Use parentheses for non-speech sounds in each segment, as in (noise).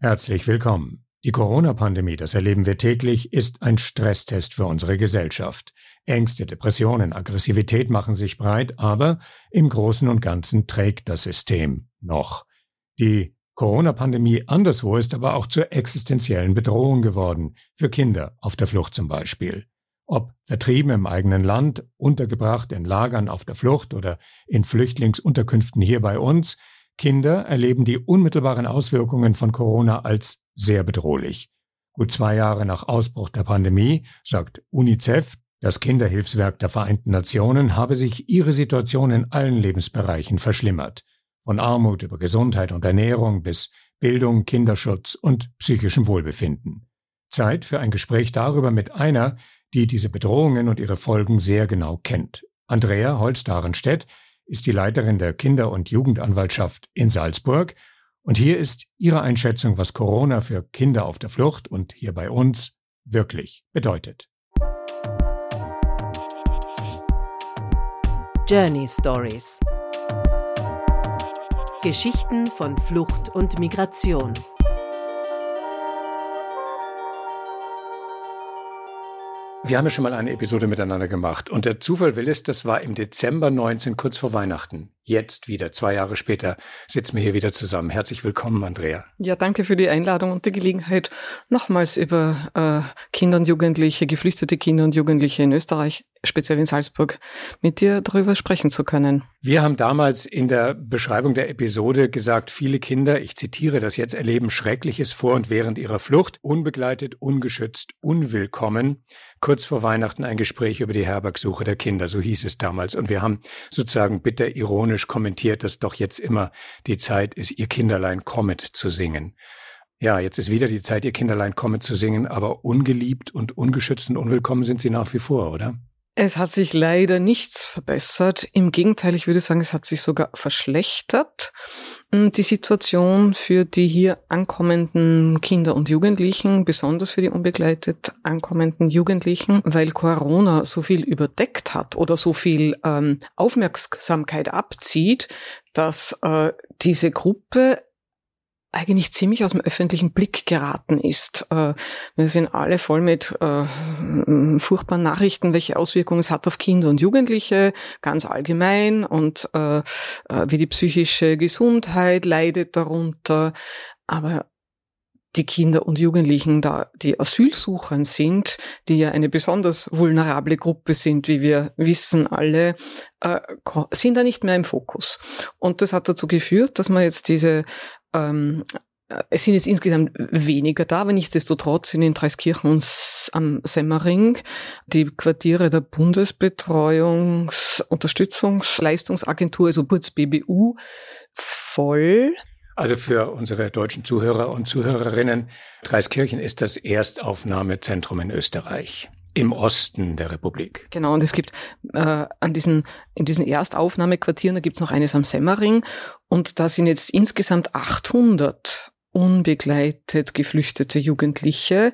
Herzlich willkommen. Die Corona-Pandemie, das erleben wir täglich, ist ein Stresstest für unsere Gesellschaft. Ängste, Depressionen, Aggressivität machen sich breit, aber im Großen und Ganzen trägt das System noch. Die Corona-Pandemie anderswo ist aber auch zur existenziellen Bedrohung geworden, für Kinder auf der Flucht zum Beispiel. Ob vertrieben im eigenen Land, untergebracht in Lagern auf der Flucht oder in Flüchtlingsunterkünften hier bei uns, Kinder erleben die unmittelbaren Auswirkungen von Corona als sehr bedrohlich. Gut zwei Jahre nach Ausbruch der Pandemie sagt UNICEF, das Kinderhilfswerk der Vereinten Nationen, habe sich ihre Situation in allen Lebensbereichen verschlimmert. Von Armut über Gesundheit und Ernährung bis Bildung, Kinderschutz und psychischem Wohlbefinden. Zeit für ein Gespräch darüber mit einer, die diese Bedrohungen und ihre Folgen sehr genau kennt. Andrea Holz-Darenstedt ist die Leiterin der Kinder- und Jugendanwaltschaft in Salzburg. Und hier ist ihre Einschätzung, was Corona für Kinder auf der Flucht und hier bei uns wirklich bedeutet. Journey Stories Geschichten von Flucht und Migration. Wir haben ja schon mal eine Episode miteinander gemacht und der Zufall will es, das war im Dezember 19, kurz vor Weihnachten. Jetzt wieder, zwei Jahre später, sitzen wir hier wieder zusammen. Herzlich willkommen, Andrea. Ja, danke für die Einladung und die Gelegenheit, nochmals über äh, Kinder und Jugendliche, geflüchtete Kinder und Jugendliche in Österreich speziell in Salzburg, mit dir darüber sprechen zu können. Wir haben damals in der Beschreibung der Episode gesagt, viele Kinder, ich zitiere das jetzt, erleben Schreckliches vor und während ihrer Flucht, unbegleitet, ungeschützt, unwillkommen. Kurz vor Weihnachten ein Gespräch über die Herbergsuche der Kinder, so hieß es damals. Und wir haben sozusagen bitter ironisch kommentiert, dass doch jetzt immer die Zeit ist, ihr Kinderlein kommet zu singen. Ja, jetzt ist wieder die Zeit, ihr Kinderlein kommet zu singen, aber ungeliebt und ungeschützt und unwillkommen sind sie nach wie vor, oder? Es hat sich leider nichts verbessert. Im Gegenteil, ich würde sagen, es hat sich sogar verschlechtert. Hm, die Situation für die hier ankommenden Kinder und Jugendlichen, besonders für die unbegleitet ankommenden Jugendlichen, weil Corona so viel überdeckt hat oder so viel ähm, Aufmerksamkeit abzieht, dass äh, diese Gruppe eigentlich ziemlich aus dem öffentlichen Blick geraten ist. Äh, wir sind alle voll mit äh, furchtbaren Nachrichten, welche Auswirkungen es hat auf Kinder und Jugendliche, ganz allgemein und äh, wie die psychische Gesundheit leidet darunter. Aber die Kinder und Jugendlichen, da die Asylsuchern sind, die ja eine besonders vulnerable Gruppe sind, wie wir wissen alle, sind da nicht mehr im Fokus. Und das hat dazu geführt, dass man jetzt diese ähm, es sind jetzt insgesamt weniger da, aber nichtsdestotrotz sind in Dreiskirchen und am Semmering die Quartiere der Bundesbetreuungs-, Unterstützungsleistungsagentur, also kurz BBU, voll. Also für unsere deutschen Zuhörer und Zuhörerinnen, Dreiskirchen ist das Erstaufnahmezentrum in Österreich im Osten der Republik. Genau, und es gibt äh, an diesen, in diesen Erstaufnahmequartieren, da gibt's noch eines am Semmering und da sind jetzt insgesamt 800 unbegleitet geflüchtete Jugendliche,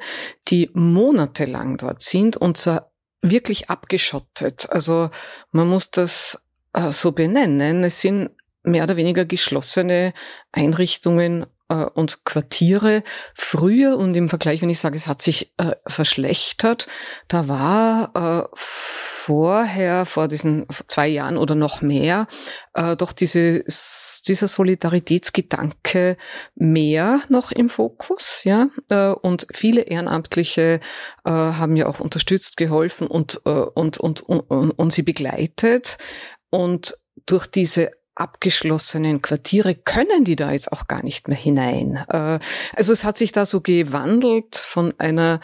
die monatelang dort sind und zwar wirklich abgeschottet. Also man muss das äh, so benennen. Es sind mehr oder weniger geschlossene Einrichtungen und Quartiere. Früher und im Vergleich, wenn ich sage, es hat sich äh, verschlechtert, da war äh, vorher, vor diesen zwei Jahren oder noch mehr, äh, doch diese, dieser Solidaritätsgedanke mehr noch im Fokus, ja. Äh, und viele Ehrenamtliche äh, haben ja auch unterstützt, geholfen und, äh, und, und, und, und, und sie begleitet. Und durch diese abgeschlossenen Quartiere können die da jetzt auch gar nicht mehr hinein. Äh, also es hat sich da so gewandelt von einer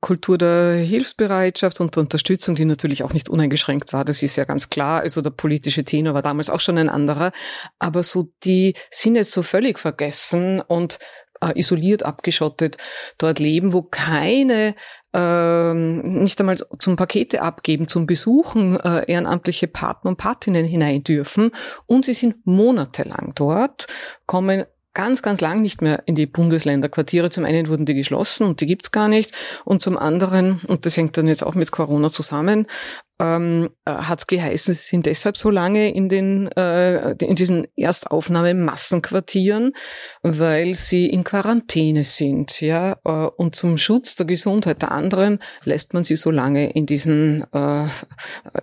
Kultur der Hilfsbereitschaft und der Unterstützung, die natürlich auch nicht uneingeschränkt war, das ist ja ganz klar. Also der politische Tenor war damals auch schon ein anderer. Aber so die sind jetzt so völlig vergessen und äh, isoliert, abgeschottet dort leben, wo keine ähm, nicht einmal zum Pakete abgeben, zum Besuchen äh, ehrenamtliche Partner und Patinnen hinein dürfen. Und sie sind monatelang dort, kommen ganz, ganz lang nicht mehr in die Bundesländerquartiere. Zum einen wurden die geschlossen und die gibt's gar nicht. Und zum anderen, und das hängt dann jetzt auch mit Corona zusammen, ähm, äh, hat es geheißen, sie sind deshalb so lange in den äh, in diesen Erstaufnahmemassenquartieren, weil sie in Quarantäne sind, ja. Äh, und zum Schutz der Gesundheit der anderen lässt man sie so lange in diesen äh,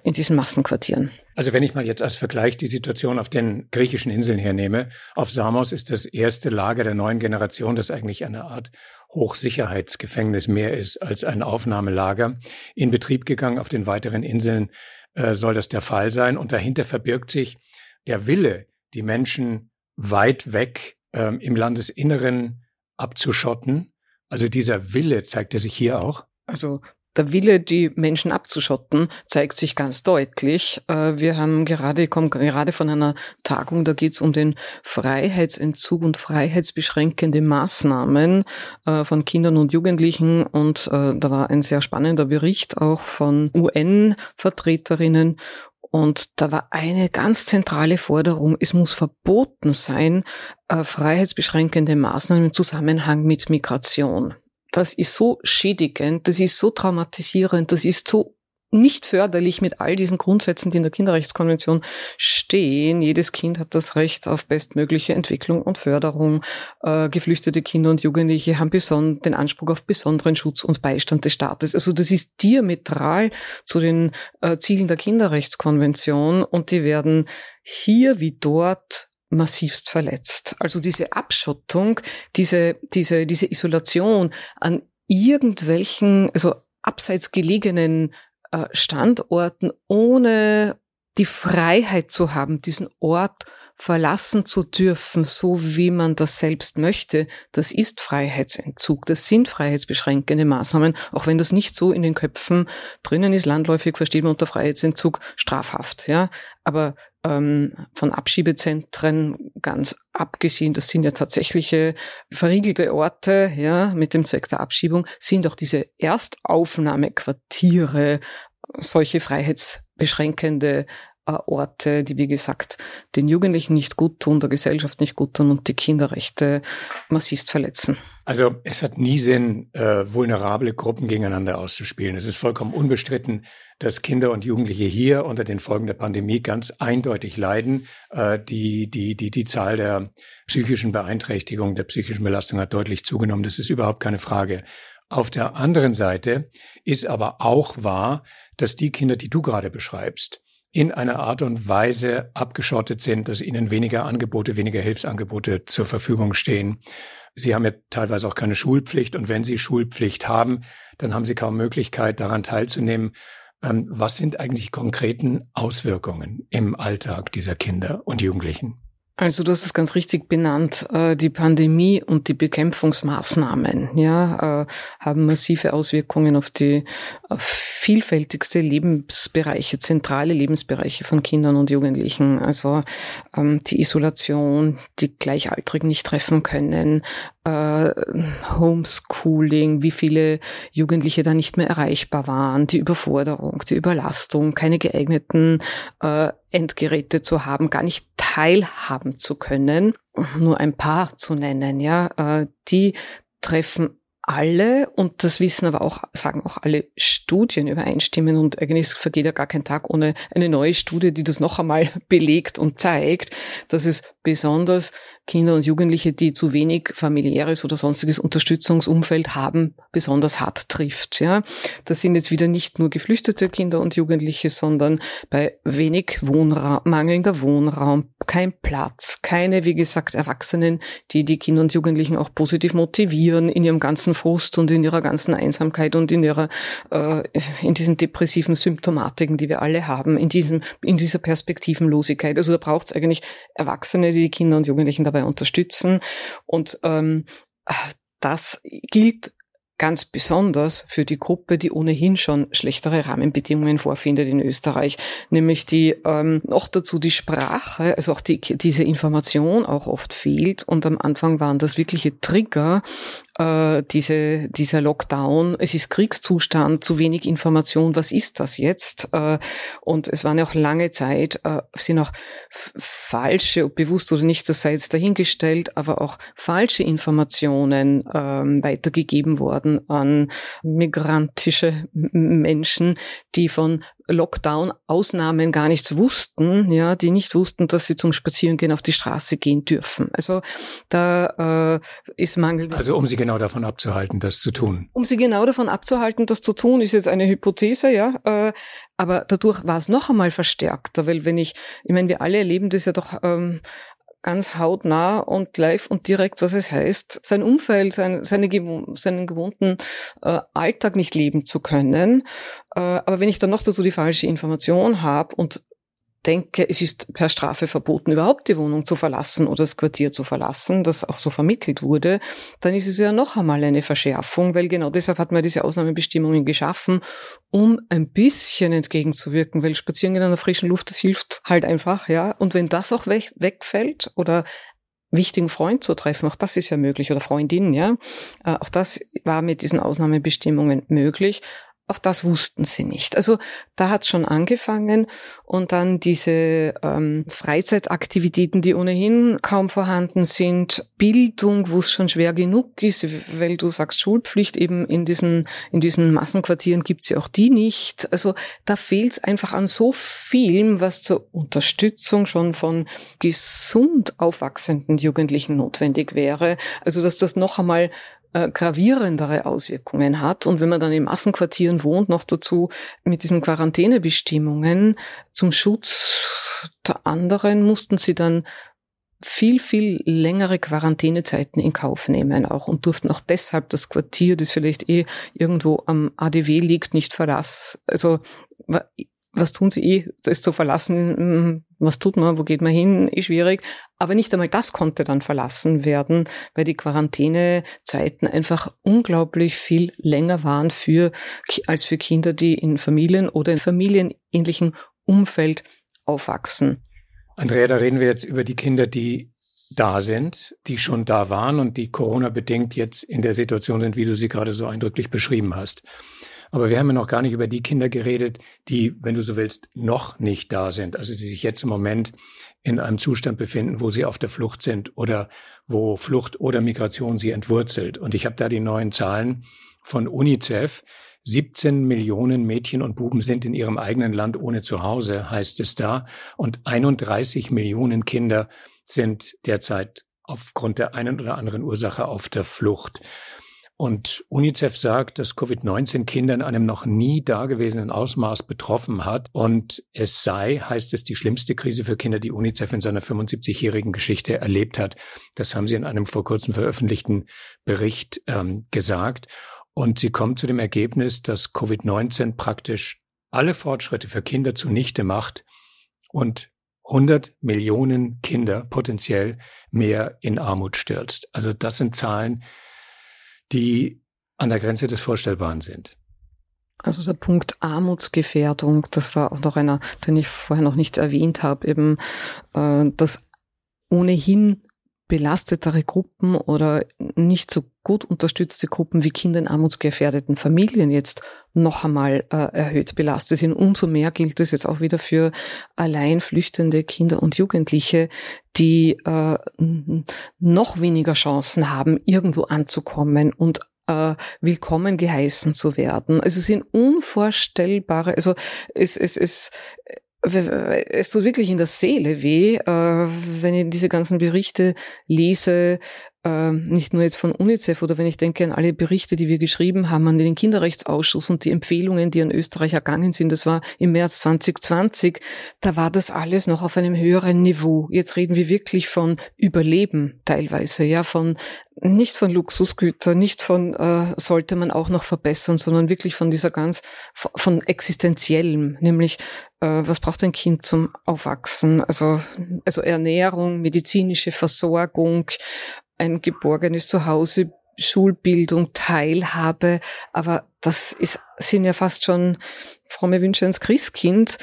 in diesen Massenquartieren. Also wenn ich mal jetzt als Vergleich die Situation auf den griechischen Inseln hernehme, auf Samos ist das erste Lager der neuen Generation, das eigentlich eine Art Hochsicherheitsgefängnis mehr ist als ein Aufnahmelager, in Betrieb gegangen. Auf den weiteren Inseln äh, soll das der Fall sein. Und dahinter verbirgt sich der Wille, die Menschen weit weg ähm, im Landesinneren abzuschotten. Also dieser Wille zeigt er sich hier auch. Also der Wille, die Menschen abzuschotten, zeigt sich ganz deutlich. Äh, wir haben gerade, kommen gerade von einer Tagung, da geht es um den Freiheitsentzug und freiheitsbeschränkende Maßnahmen äh, von Kindern und Jugendlichen. Und äh, da war ein sehr spannender Bericht auch von UN-Vertreterinnen. Und da war eine ganz zentrale Forderung, es muss verboten sein, freiheitsbeschränkende Maßnahmen im Zusammenhang mit Migration das ist so schädigend, das ist so traumatisierend, das ist so nicht förderlich mit all diesen Grundsätzen, die in der Kinderrechtskonvention stehen. Jedes Kind hat das Recht auf bestmögliche Entwicklung und Förderung. Äh, geflüchtete Kinder und Jugendliche haben den Anspruch auf besonderen Schutz und Beistand des Staates. Also das ist diametral zu den äh, Zielen der Kinderrechtskonvention und die werden hier wie dort massivst verletzt. Also diese Abschottung, diese, diese, diese Isolation an irgendwelchen, also abseits gelegenen äh, Standorten, ohne die Freiheit zu haben, diesen Ort verlassen zu dürfen, so wie man das selbst möchte, das ist Freiheitsentzug. Das sind freiheitsbeschränkende Maßnahmen, auch wenn das nicht so in den Köpfen drinnen ist. Landläufig versteht man unter Freiheitsentzug strafhaft, ja. Aber von Abschiebezentren ganz abgesehen, das sind ja tatsächliche verriegelte Orte, ja, mit dem Zweck der Abschiebung, sind auch diese Erstaufnahmequartiere solche freiheitsbeschränkende Orte, die, wie gesagt, den Jugendlichen nicht gut tun, der Gesellschaft nicht gut tun und die Kinderrechte massivst verletzen. Also es hat nie Sinn, äh, vulnerable Gruppen gegeneinander auszuspielen. Es ist vollkommen unbestritten, dass Kinder und Jugendliche hier unter den Folgen der Pandemie ganz eindeutig leiden. Äh, die, die, die, die Zahl der psychischen Beeinträchtigung, der psychischen Belastung hat deutlich zugenommen. Das ist überhaupt keine Frage. Auf der anderen Seite ist aber auch wahr, dass die Kinder, die du gerade beschreibst, in einer Art und Weise abgeschottet sind, dass ihnen weniger Angebote, weniger Hilfsangebote zur Verfügung stehen. Sie haben ja teilweise auch keine Schulpflicht und wenn sie Schulpflicht haben, dann haben sie kaum Möglichkeit, daran teilzunehmen. Ähm, was sind eigentlich konkreten Auswirkungen im Alltag dieser Kinder und Jugendlichen? Also du hast es ganz richtig benannt. Äh, die Pandemie und die Bekämpfungsmaßnahmen ja, äh, haben massive Auswirkungen auf die vielfältigste Lebensbereiche, zentrale Lebensbereiche von Kindern und Jugendlichen. Also ähm, die Isolation, die Gleichaltrigen nicht treffen können, äh, Homeschooling, wie viele Jugendliche da nicht mehr erreichbar waren, die Überforderung, die Überlastung, keine geeigneten Endgeräte zu haben, gar nicht teilhaben zu können, nur ein paar zu nennen, ja, äh, die treffen alle, und das wissen aber auch, sagen auch alle Studien übereinstimmen und eigentlich vergeht ja gar kein Tag ohne eine neue Studie, die das noch einmal (laughs) belegt und zeigt, dass es besonders Kinder und Jugendliche, die zu wenig familiäres oder sonstiges Unterstützungsumfeld haben, besonders hart trifft. Ja, das sind jetzt wieder nicht nur geflüchtete Kinder und Jugendliche, sondern bei wenig Wohnraum, mangelnder Wohnraum, kein Platz, keine, wie gesagt, Erwachsenen, die die Kinder und Jugendlichen auch positiv motivieren in ihrem ganzen Frust und in ihrer ganzen Einsamkeit und in ihrer, äh, in diesen depressiven Symptomatiken, die wir alle haben, in diesem, in dieser Perspektivenlosigkeit. Also da braucht es eigentlich Erwachsene, die die Kinder und Jugendlichen dabei unterstützen. Und ähm, das gilt ganz besonders für die Gruppe, die ohnehin schon schlechtere Rahmenbedingungen vorfindet in Österreich, nämlich die ähm, noch dazu die Sprache, also auch die, diese Information auch oft fehlt. Und am Anfang waren das wirkliche Trigger, äh, diese, dieser Lockdown, es ist Kriegszustand, zu wenig Information, was ist das jetzt? Äh, und es waren ja auch lange Zeit, äh, sind auch falsche, bewusst oder nicht, das sei jetzt dahingestellt, aber auch falsche Informationen ähm, weitergegeben worden an migrantische Menschen, die von Lockdown-Ausnahmen gar nichts wussten, ja, die nicht wussten, dass sie zum Spazierengehen auf die Straße gehen dürfen. Also da äh, ist Mangel. Also um sie genau davon abzuhalten, das zu tun. Um sie genau davon abzuhalten, das zu tun, ist jetzt eine Hypothese, ja. Äh, aber dadurch war es noch einmal verstärkter, weil wenn ich, ich meine, wir alle erleben das ja doch ähm, ganz hautnah und live und direkt, was es heißt, sein Umfeld, sein, seine, seinen gewohnten äh, Alltag nicht leben zu können. Äh, aber wenn ich dann noch dazu die falsche Information habe und denke, es ist per Strafe verboten, überhaupt die Wohnung zu verlassen oder das Quartier zu verlassen, das auch so vermittelt wurde, dann ist es ja noch einmal eine Verschärfung, weil genau deshalb hat man diese Ausnahmebestimmungen geschaffen, um ein bisschen entgegenzuwirken, weil Spazieren in der frischen Luft, das hilft halt einfach, ja. Und wenn das auch weg, wegfällt oder wichtigen Freund zu treffen, auch das ist ja möglich, oder Freundin, ja. Äh, auch das war mit diesen Ausnahmebestimmungen möglich. Auch das wussten sie nicht. Also da hat schon angefangen und dann diese ähm, Freizeitaktivitäten, die ohnehin kaum vorhanden sind, Bildung, wo es schon schwer genug ist, weil du sagst Schulpflicht eben in diesen in diesen Massenquartieren gibt's ja auch die nicht. Also da fehlt es einfach an so vielem, was zur Unterstützung schon von gesund aufwachsenden Jugendlichen notwendig wäre. Also dass das noch einmal äh, gravierendere Auswirkungen hat. Und wenn man dann in Massenquartieren wohnt, noch dazu mit diesen Quarantänebestimmungen zum Schutz der anderen, mussten sie dann viel, viel längere Quarantänezeiten in Kauf nehmen auch und durften auch deshalb das Quartier, das vielleicht eh irgendwo am ADW liegt, nicht verlassen. Also was tun sie eh, das zu verlassen, hm, was tut man, wo geht man hin, ist schwierig. Aber nicht einmal das konnte dann verlassen werden, weil die Quarantänezeiten einfach unglaublich viel länger waren für, als für Kinder, die in Familien oder in familienähnlichem Umfeld aufwachsen. Andrea, da reden wir jetzt über die Kinder, die da sind, die schon da waren und die Corona-bedingt jetzt in der Situation sind, wie du sie gerade so eindrücklich beschrieben hast. Aber wir haben ja noch gar nicht über die Kinder geredet, die, wenn du so willst, noch nicht da sind. Also die sich jetzt im Moment in einem Zustand befinden, wo sie auf der Flucht sind oder wo Flucht oder Migration sie entwurzelt. Und ich habe da die neuen Zahlen von UNICEF. 17 Millionen Mädchen und Buben sind in ihrem eigenen Land ohne Zuhause, heißt es da. Und 31 Millionen Kinder sind derzeit aufgrund der einen oder anderen Ursache auf der Flucht. Und UNICEF sagt, dass Covid-19 Kinder in einem noch nie dagewesenen Ausmaß betroffen hat. Und es sei, heißt es, die schlimmste Krise für Kinder, die UNICEF in seiner 75-jährigen Geschichte erlebt hat. Das haben sie in einem vor kurzem veröffentlichten Bericht ähm, gesagt. Und sie kommt zu dem Ergebnis, dass Covid-19 praktisch alle Fortschritte für Kinder zunichte macht und 100 Millionen Kinder potenziell mehr in Armut stürzt. Also das sind Zahlen, die an der Grenze des Vorstellbaren sind. Also der Punkt Armutsgefährdung, das war auch noch einer, den ich vorher noch nicht erwähnt habe, eben, äh, dass ohnehin belastetere Gruppen oder nicht so gut unterstützte Gruppen wie Kinder in armutsgefährdeten Familien jetzt noch einmal äh, erhöht belastet sind. Umso mehr gilt es jetzt auch wieder für allein flüchtende Kinder und Jugendliche, die äh, noch weniger Chancen haben, irgendwo anzukommen und äh, willkommen geheißen zu werden. Also es sind unvorstellbare, also es, es, es, es tut wirklich in der Seele weh, äh, wenn ich diese ganzen Berichte lese, nicht nur jetzt von UNICEF oder wenn ich denke an alle Berichte, die wir geschrieben haben an den Kinderrechtsausschuss und die Empfehlungen, die an Österreich ergangen sind, das war im März 2020, da war das alles noch auf einem höheren Niveau. Jetzt reden wir wirklich von Überleben teilweise, ja, von nicht von Luxusgütern, nicht von äh, sollte man auch noch verbessern, sondern wirklich von dieser ganz von existenziellem, nämlich äh, was braucht ein Kind zum Aufwachsen? Also also Ernährung, medizinische Versorgung, ein geborgenes Zuhause, Schulbildung, Teilhabe, aber das ist, sind ja fast schon fromme Wünsche ans Christkind.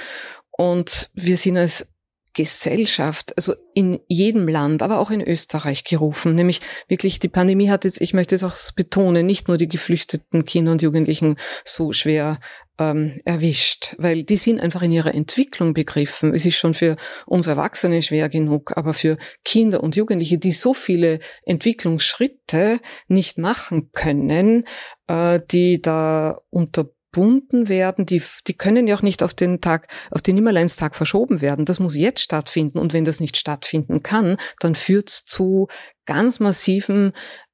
Und wir sind als Gesellschaft, also in jedem Land, aber auch in Österreich gerufen. Nämlich wirklich, die Pandemie hat jetzt, ich möchte es auch betonen, nicht nur die geflüchteten Kinder und Jugendlichen so schwer ähm, erwischt, weil die sind einfach in ihrer Entwicklung begriffen. Es ist schon für uns Erwachsene schwer genug, aber für Kinder und Jugendliche, die so viele Entwicklungsschritte nicht machen können, äh, die da unter unterbunden werden, die, die können ja auch nicht auf den Tag, auf den Nimmerleinstag verschoben werden. Das muss jetzt stattfinden. Und wenn das nicht stattfinden kann, dann führt es zu ganz massiven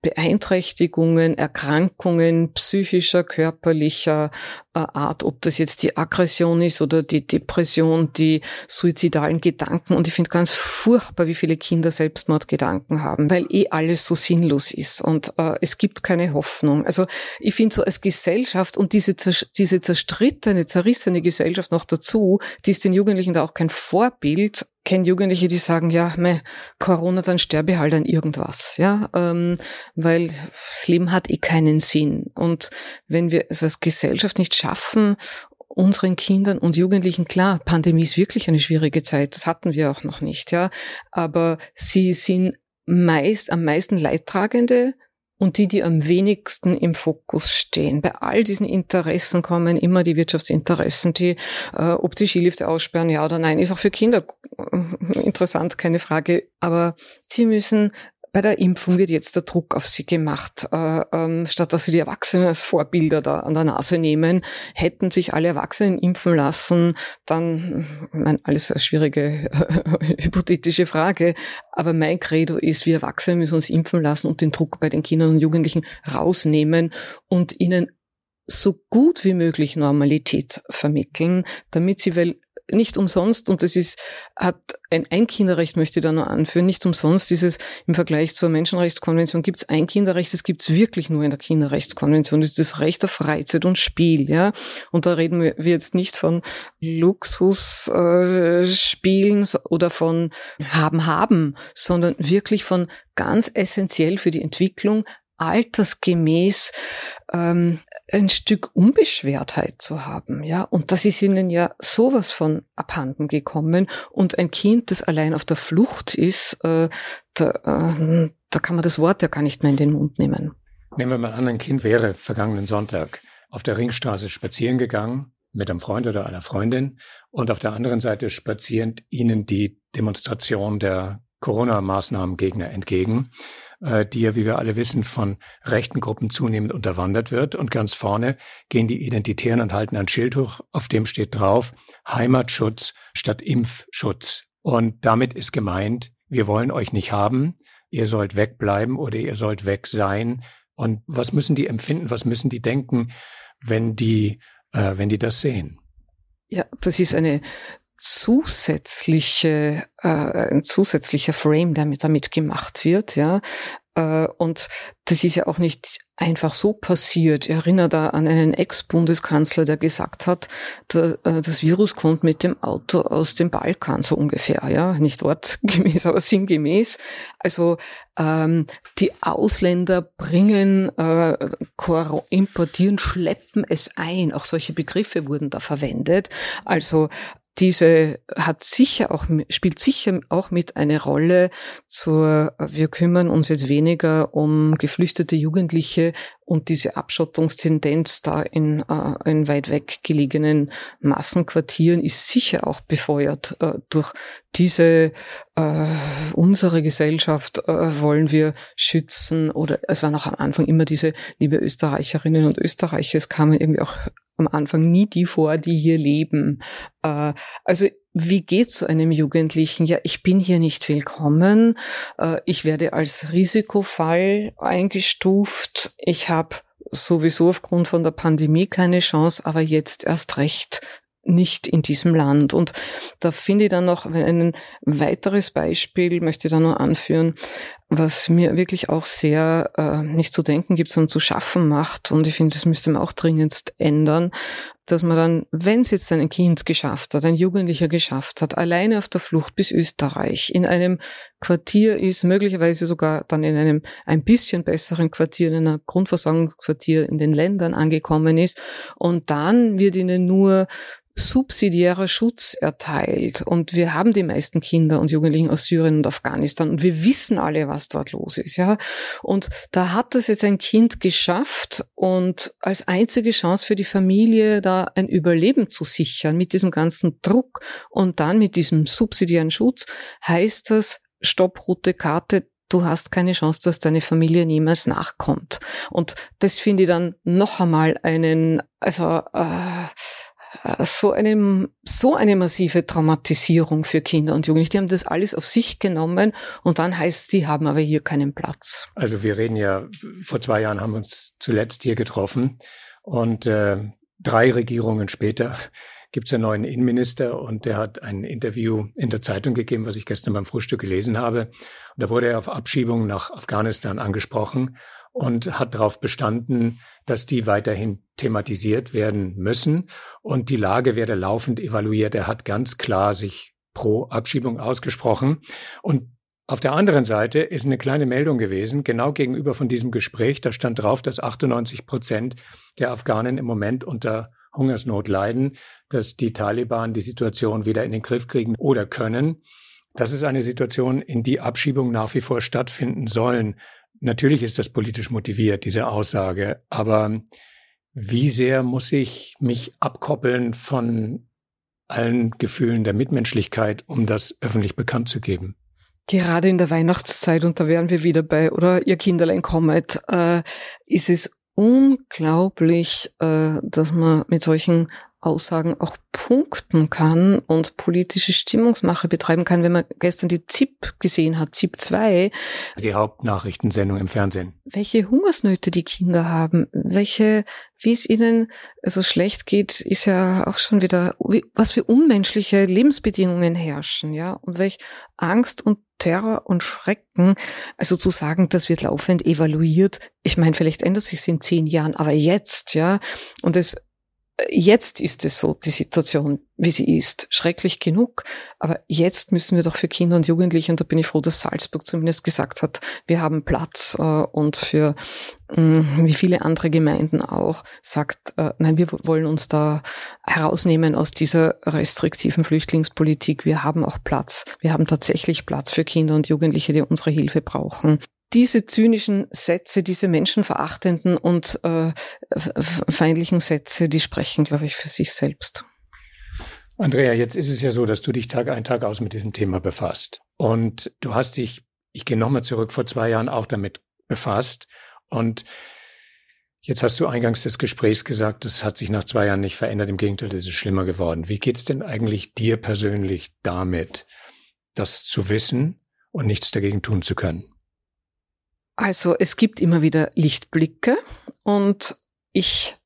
Beeinträchtigungen, Erkrankungen psychischer, körperlicher äh, Art, ob das jetzt die Aggression ist oder die Depression, die suizidalen Gedanken. Und ich finde ganz furchtbar, wie viele Kinder Selbstmordgedanken haben, weil eh alles so sinnlos ist und äh, es gibt keine Hoffnung. Also ich finde so als Gesellschaft und diese, diese zerstrittene, zerrissene Gesellschaft noch dazu, die ist den Jugendlichen da auch kein Vorbild, kenne Jugendliche, die sagen, ja, mei, Corona, dann sterbe halt an irgendwas, ja, ähm, weil das Leben hat eh keinen Sinn. Und wenn wir es als Gesellschaft nicht schaffen, unseren Kindern und Jugendlichen, klar, Pandemie ist wirklich eine schwierige Zeit, das hatten wir auch noch nicht, ja, aber sie sind meist am meisten Leidtragende und die, die am wenigsten im Fokus stehen. Bei all diesen Interessen kommen immer die Wirtschaftsinteressen, die, äh, ob die Skilifte aussperren, ja oder nein, ist auch für Kinder äh, interessant, keine Frage. Aber sie müssen bei der Impfung wird jetzt der Druck auf sie gemacht. Äh, ähm, statt dass sie die Erwachsenen als Vorbilder da an der Nase nehmen, hätten sich alle Erwachsenen impfen lassen, dann, mein, alles eine schwierige, (laughs) hypothetische Frage. Aber mein Credo ist, wir Erwachsene müssen uns impfen lassen und den Druck bei den Kindern und Jugendlichen rausnehmen und ihnen so gut wie möglich Normalität vermitteln, damit sie, weil nicht umsonst, und das ist, hat ein Einkinderrecht, möchte ich da nur anführen, nicht umsonst dieses im Vergleich zur Menschenrechtskonvention gibt es ein Kinderrecht, das gibt es wirklich nur in der Kinderrechtskonvention, das ist das Recht auf Freizeit und Spiel, ja. Und da reden wir jetzt nicht von Luxusspielen äh, oder von haben haben, sondern wirklich von ganz essentiell für die Entwicklung altersgemäß ähm, ein Stück Unbeschwertheit zu haben, ja. Und das ist ihnen ja sowas von abhanden gekommen. Und ein Kind, das allein auf der Flucht ist, äh, da, äh, da kann man das Wort ja gar nicht mehr in den Mund nehmen. Nehmen wir mal an, ein Kind wäre vergangenen Sonntag auf der Ringstraße spazieren gegangen mit einem Freund oder einer Freundin und auf der anderen Seite spazierend ihnen die Demonstration der Corona-Maßnahmengegner entgegen. Äh, die ja, wie wir alle wissen, von rechten Gruppen zunehmend unterwandert wird. Und ganz vorne gehen die Identitären und halten ein Schild hoch, auf dem steht drauf Heimatschutz statt Impfschutz. Und damit ist gemeint, wir wollen euch nicht haben, ihr sollt wegbleiben oder ihr sollt weg sein. Und was müssen die empfinden, was müssen die denken, wenn die, äh, wenn die das sehen? Ja, das ist eine zusätzliche, äh, ein zusätzlicher Frame, der damit, damit gemacht wird, ja. Äh, und das ist ja auch nicht einfach so passiert. Ich erinnere da an einen Ex-Bundeskanzler, der gesagt hat, der, äh, das Virus kommt mit dem Auto aus dem Balkan, so ungefähr, ja. Nicht wortgemäß, (laughs) aber sinngemäß. Also ähm, die Ausländer bringen, äh, importieren, schleppen es ein. Auch solche Begriffe wurden da verwendet. Also diese hat sicher auch, spielt sicher auch mit eine Rolle zur, wir kümmern uns jetzt weniger um geflüchtete Jugendliche und diese Abschottungstendenz da in, äh, in weit weg gelegenen Massenquartieren ist sicher auch befeuert äh, durch diese, äh, unsere Gesellschaft äh, wollen wir schützen oder es waren auch am Anfang immer diese liebe Österreicherinnen und Österreicher, es kamen irgendwie auch am Anfang nie die vor, die hier leben. Äh, also wie geht zu einem Jugendlichen? Ja, ich bin hier nicht willkommen. Äh, ich werde als Risikofall eingestuft. Ich habe sowieso aufgrund von der Pandemie keine Chance, aber jetzt erst recht nicht in diesem Land. Und da finde ich dann noch ein weiteres Beispiel, möchte ich da nur anführen, was mir wirklich auch sehr äh, nicht zu denken gibt, sondern zu schaffen macht. Und ich finde, das müsste man auch dringendst ändern, dass man dann, wenn es jetzt ein Kind geschafft hat, ein Jugendlicher geschafft hat, alleine auf der Flucht bis Österreich, in einem Quartier ist, möglicherweise sogar dann in einem ein bisschen besseren Quartier, in einer Grundversorgungsquartier in den Ländern angekommen ist, und dann wird ihnen nur subsidiärer Schutz erteilt. Und wir haben die meisten Kinder und Jugendlichen aus Syrien und Afghanistan und wir wissen alle, was dort los ist, ja. Und da hat es jetzt ein Kind geschafft und als einzige Chance für die Familie da ein Überleben zu sichern mit diesem ganzen Druck und dann mit diesem subsidiären Schutz heißt das, Stopp, rote Karte, du hast keine Chance, dass deine Familie niemals nachkommt. Und das finde ich dann noch einmal einen, also äh, so eine, so eine massive Traumatisierung für Kinder und Jugendliche. Die haben das alles auf sich genommen und dann heißt, sie haben aber hier keinen Platz. Also wir reden ja, vor zwei Jahren haben wir uns zuletzt hier getroffen und äh, drei Regierungen später (laughs) gibt es einen neuen Innenminister und der hat ein Interview in der Zeitung gegeben, was ich gestern beim Frühstück gelesen habe. Und da wurde er auf Abschiebung nach Afghanistan angesprochen und hat darauf bestanden, dass die weiterhin thematisiert werden müssen und die Lage werde laufend evaluiert. Er hat ganz klar sich pro Abschiebung ausgesprochen und auf der anderen Seite ist eine kleine Meldung gewesen, genau gegenüber von diesem Gespräch. Da stand drauf, dass 98 Prozent der Afghanen im Moment unter Hungersnot leiden, dass die Taliban die Situation wieder in den Griff kriegen oder können. Das ist eine Situation, in die Abschiebungen nach wie vor stattfinden sollen. Natürlich ist das politisch motiviert, diese Aussage, aber wie sehr muss ich mich abkoppeln von allen Gefühlen der Mitmenschlichkeit, um das öffentlich bekannt zu geben? Gerade in der Weihnachtszeit, und da wären wir wieder bei, oder ihr Kinderlein kommet, äh, ist es unglaublich, äh, dass man mit solchen Aussagen auch punkten kann und politische Stimmungsmache betreiben kann, wenn man gestern die ZIP gesehen hat, ZIP 2. Die Hauptnachrichtensendung im Fernsehen. Welche Hungersnöte die Kinder haben, welche, wie es ihnen so schlecht geht, ist ja auch schon wieder, was für unmenschliche Lebensbedingungen herrschen, ja, und welch Angst und Terror und Schrecken. Also zu sagen, das wird laufend evaluiert. Ich meine, vielleicht ändert sich es in zehn Jahren, aber jetzt, ja. Und es Jetzt ist es so, die Situation, wie sie ist, schrecklich genug. Aber jetzt müssen wir doch für Kinder und Jugendliche, und da bin ich froh, dass Salzburg zumindest gesagt hat, wir haben Platz äh, und für mh, mm, wie viele andere Gemeinden auch sagt, äh, nein, wir wollen uns da herausnehmen aus dieser restriktiven Flüchtlingspolitik. Wir haben auch Platz. Wir haben tatsächlich Platz für Kinder und Jugendliche, die unsere Hilfe brauchen diese zynischen Sätze, diese menschenverachtenden und äh, feindlichen Sätze, die sprechen, glaube ich, für sich selbst. Andrea, jetzt ist es ja so, dass du dich Tag ein, Tag aus mit diesem Thema befasst. Und du hast dich, ich gehe nochmal zurück, vor zwei Jahren auch damit befasst. Und jetzt hast du eingangs des Gesprächs gesagt, das hat sich nach zwei Jahren nicht verändert. Im Gegenteil, das ist schlimmer geworden. Wie geht's denn eigentlich dir persönlich damit, das zu wissen und nichts dagegen tun zu können? Also es gibt immer wieder Lichtblicke und ich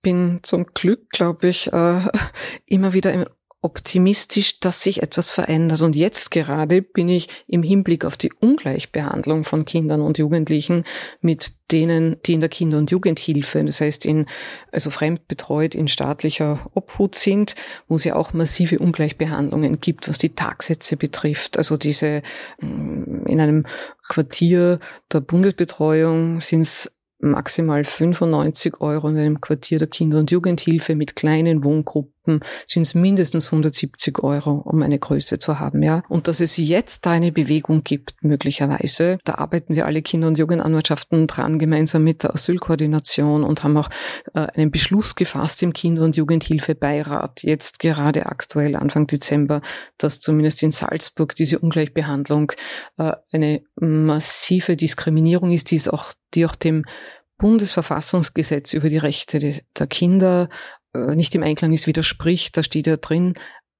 bin zum Glück, glaube ich, äh, (laughs) immer wieder im optimistisch, dass sich etwas verändert. Und jetzt gerade bin ich im Hinblick auf die Ungleichbehandlung von Kindern und Jugendlichen mit denen, die in der Kinder- und Jugendhilfe, das heißt in, also fremdbetreut in staatlicher Obhut sind, wo es ja auch massive Ungleichbehandlungen gibt, was die Tagsätze betrifft. Also diese, mm, in einem Quartier der Bundesbetreuung sind es maximal 95 Euro in einem Quartier der Kinder- und Jugendhilfe mit kleinen Wohngruppen sind es mindestens 170 Euro, um eine Größe zu haben, ja. Und dass es jetzt da eine Bewegung gibt, möglicherweise, da arbeiten wir alle Kinder- und Jugendanwaltschaften dran, gemeinsam mit der Asylkoordination und haben auch äh, einen Beschluss gefasst im Kinder- und Jugendhilfebeirat, jetzt gerade aktuell Anfang Dezember, dass zumindest in Salzburg diese Ungleichbehandlung äh, eine massive Diskriminierung ist, die ist auch die auch dem Bundesverfassungsgesetz über die Rechte der Kinder nicht im Einklang ist, widerspricht. Da steht ja drin,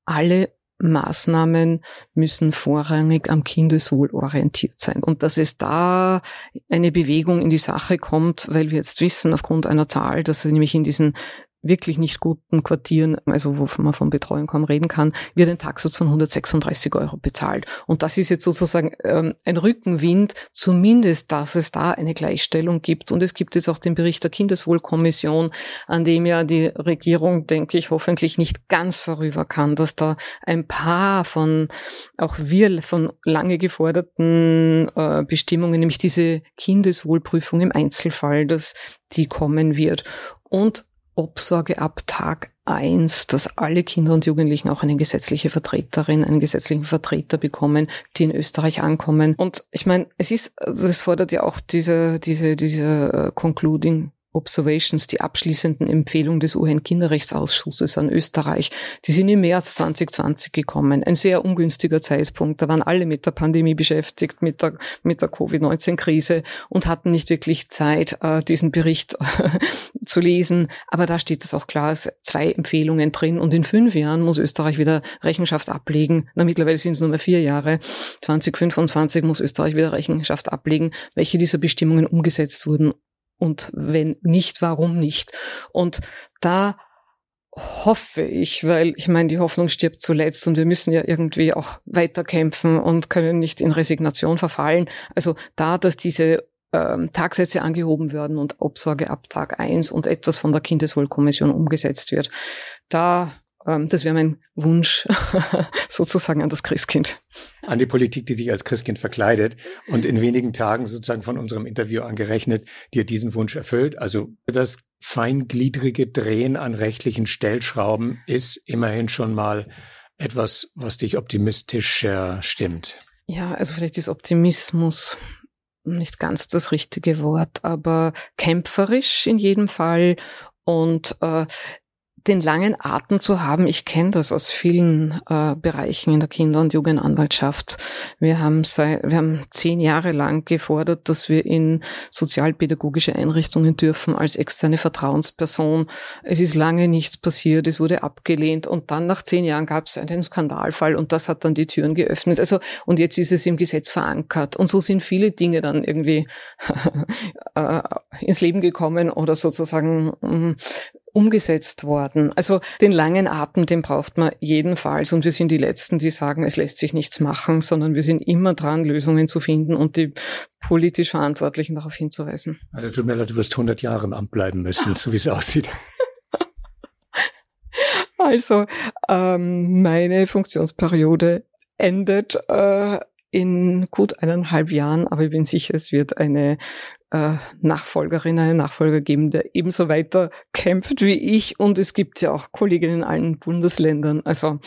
alle Maßnahmen müssen vorrangig am Kindeswohl orientiert sein. Und dass es da eine Bewegung in die Sache kommt, weil wir jetzt wissen aufgrund einer Zahl, dass nämlich in diesen wirklich nicht guten Quartieren, also wo man von Betreuung kaum reden kann, wird ein Taxus von 136 Euro bezahlt. Und das ist jetzt sozusagen ähm, ein Rückenwind, zumindest, dass es da eine Gleichstellung gibt. Und es gibt jetzt auch den Bericht der Kindeswohlkommission, an dem ja die Regierung, denke ich, hoffentlich nicht ganz vorüber kann, dass da ein paar von, auch wir von lange geforderten äh, Bestimmungen, nämlich diese Kindeswohlprüfung im Einzelfall, dass die kommen wird. Und Obsorge ab Tag eins, dass alle Kinder und Jugendlichen auch eine gesetzliche Vertreterin, einen gesetzlichen Vertreter bekommen, die in Österreich ankommen. Und ich meine, es ist, das fordert ja auch diese, diese, diese äh, Concluding Observations, die abschließenden Empfehlungen des UN-Kinderrechtsausschusses an Österreich, die sind im März 2020 gekommen. Ein sehr ungünstiger Zeitpunkt. Da waren alle mit der Pandemie beschäftigt, mit der, mit der Covid-19-Krise und hatten nicht wirklich Zeit, äh, diesen Bericht (laughs) zu lesen. Aber da steht es auch klar, es zwei Empfehlungen drin und in fünf Jahren muss Österreich wieder Rechenschaft ablegen. Na, mittlerweile sind es nur mehr vier Jahre. 2025 muss Österreich wieder Rechenschaft ablegen, welche dieser Bestimmungen umgesetzt wurden und wenn nicht, warum nicht? Und da hoffe ich, weil ich meine, die Hoffnung stirbt zuletzt und wir müssen ja irgendwie auch weiterkämpfen und können nicht in Resignation verfallen. Also da, dass diese ähm, Tagsätze angehoben werden und Obsorge ab Tag eins und etwas von der Kindeswohlkommission umgesetzt wird, da ähm, das wäre mein Wunsch (laughs) sozusagen an das Christkind. An die Politik, die sich als Christkind verkleidet und in wenigen Tagen sozusagen von unserem Interview angerechnet, dir diesen Wunsch erfüllt. Also das feingliedrige Drehen an rechtlichen Stellschrauben ist immerhin schon mal etwas, was dich optimistisch äh, stimmt. Ja, also vielleicht ist Optimismus nicht ganz das richtige Wort, aber kämpferisch in jedem Fall. Und äh, den langen Atem zu haben. Ich kenne das aus vielen äh, Bereichen in der Kinder- und Jugendanwaltschaft. Wir haben, seit, wir haben zehn Jahre lang gefordert, dass wir in sozialpädagogische Einrichtungen dürfen als externe Vertrauensperson. Es ist lange nichts passiert, es wurde abgelehnt und dann nach zehn Jahren gab es einen Skandalfall und das hat dann die Türen geöffnet. Also und jetzt ist es im Gesetz verankert und so sind viele Dinge dann irgendwie (laughs) äh, ins Leben gekommen oder sozusagen mm, umgesetzt worden. Also den langen Atem, den braucht man jedenfalls. Und wir sind die Letzten, die sagen, es lässt sich nichts machen, sondern wir sind immer dran, Lösungen zu finden und die politisch Verantwortlichen darauf hinzuweisen. Also tut mir leid, du wirst 100 Jahre im Amt bleiben müssen, so wie es aussieht. (laughs) Also ähm, meine Funktionsperiode endet äh, in gut eineinhalb Jahren, aber ich bin sicher, es wird eine äh, Nachfolgerin, einen Nachfolger geben, der ebenso weiter kämpft wie ich. Und es gibt ja auch Kolleginnen in allen Bundesländern. Also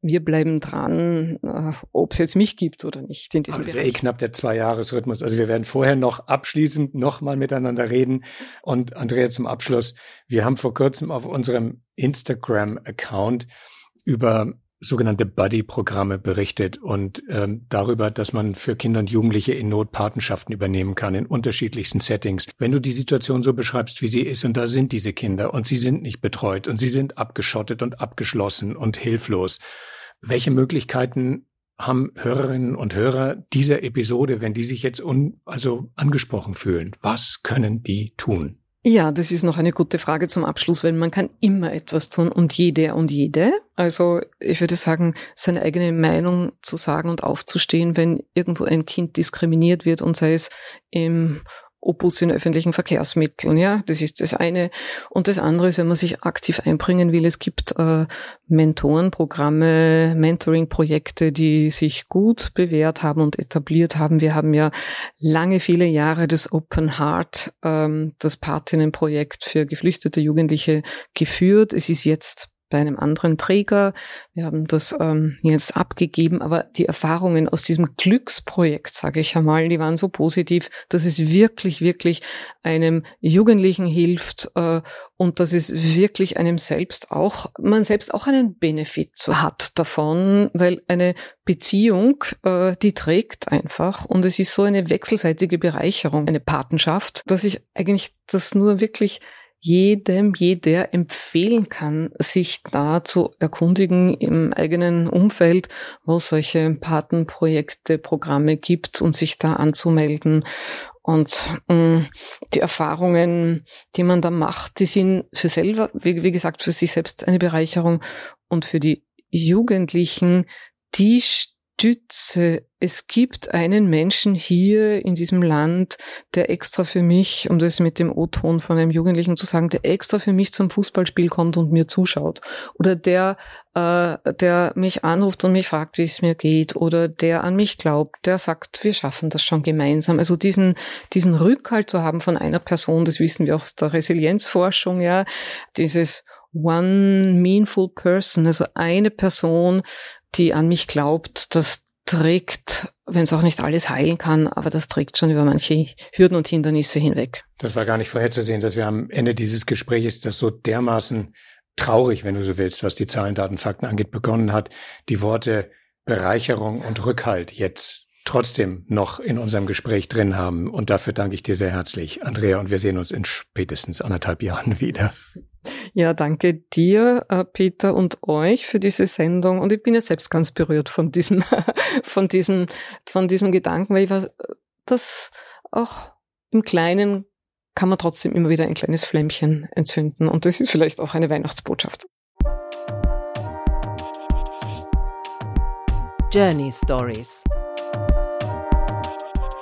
wir bleiben dran, äh, ob es jetzt mich gibt oder nicht in diesem Aber das ist eh knapp der Zwei-Jahres-Rhythmus. Also wir werden vorher noch abschließend nochmal miteinander reden. Und Andrea, zum Abschluss, wir haben vor kurzem auf unserem Instagram-Account über sogenannte Buddy-Programme berichtet und ähm, darüber, dass man für Kinder und Jugendliche in Not Patenschaften übernehmen kann in unterschiedlichsten Settings. Wenn du die Situation so beschreibst, wie sie ist, und da sind diese Kinder und sie sind nicht betreut und sie sind abgeschottet und abgeschlossen und hilflos, welche Möglichkeiten haben Hörerinnen und Hörer dieser Episode, wenn die sich jetzt un also angesprochen fühlen? Was können die tun? Ja, das ist noch eine gute Frage zum Abschluss, weil man kann immer etwas tun und jeder und jede. Also ich würde sagen, seine eigene Meinung zu sagen und aufzustehen, wenn irgendwo ein Kind diskriminiert wird und sei es im Opus in öffentlichen Verkehrsmitteln, ja, das ist das eine. Und das andere ist, wenn man sich aktiv einbringen will, es gibt äh, Mentorenprogramme, Mentoring-Projekte, die sich gut bewährt haben und etabliert haben. Wir haben ja lange, viele Jahre das Open Heart, ähm, das Patinnenprojekt für geflüchtete Jugendliche geführt. Es ist jetzt bei einem anderen Träger. Wir haben das ähm, jetzt abgegeben, aber die Erfahrungen aus diesem Glücksprojekt, sage ich einmal, die waren so positiv, dass es wirklich, wirklich einem Jugendlichen hilft äh, und dass es wirklich einem selbst auch, man selbst auch einen Benefit hat davon, weil eine Beziehung, äh, die trägt einfach und es ist so eine wechselseitige Bereicherung, eine Patenschaft, dass ich eigentlich das nur wirklich jedem, jeder empfehlen kann, sich da zu erkundigen im eigenen Umfeld, wo es solche Patenprojekte, Programme gibt und sich da anzumelden. Und mh, mm, die Erfahrungen, die man da macht, die sind für selber, wie, wie gesagt, für sich selbst eine Bereicherung und für die Jugendlichen, die Stütze. Es gibt einen Menschen hier in diesem Land, der extra für mich, um das mit dem O-Ton von einem Jugendlichen zu sagen, der extra für mich zum Fußballspiel kommt und mir zuschaut. Oder der, äh, der mich anruft und mich fragt, wie es mir geht. Oder der an mich glaubt, der sagt, wir schaffen das schon gemeinsam. Also diesen, diesen Rückhalt zu haben von einer Person, das wissen wir auch aus der Resilienzforschung, ja, dieses One Meaningful Person, also eine Person, die an mich glaubt, das trägt wenn es auch nicht alles heilen kann, aber das trägt schon über manche Hürden und Hindernisse hinweg. Das war gar nicht vorherzusehen, dass wir am Ende dieses Gesprächs, das so dermaßen traurig, wenn du so willst, was die Zahlen, Daten, Fakten angeht, begonnen hat, die Worte Bereicherung und Rückhalt jetzt trotzdem noch in unserem Gespräch drin haben. Und dafür danke ich dir sehr herzlich, Andrea, und wir sehen uns in spätestens anderthalb Jahren wieder. Ja, danke dir, äh, Peter, und euch für diese Sendung. Und ich bin ja selbst ganz berührt von diesem, (laughs) von diesem, von diesem Gedanken, weil ich war, das auch im Kleinen kann man trotzdem immer wieder ein kleines Flämmchen entzünden. Und das ist vielleicht auch eine Weihnachtsbotschaft. Journey Stories